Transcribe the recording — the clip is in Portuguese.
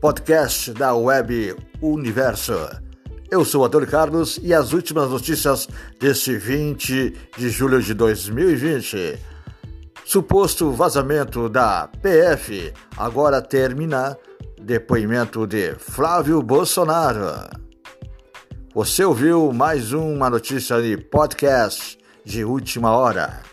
podcast da Web Universo. Eu sou Antônio Carlos e as últimas notícias deste 20 de julho de 2020. Suposto vazamento da PF agora termina. Depoimento de Flávio Bolsonaro. Você ouviu mais uma notícia de podcast de última hora.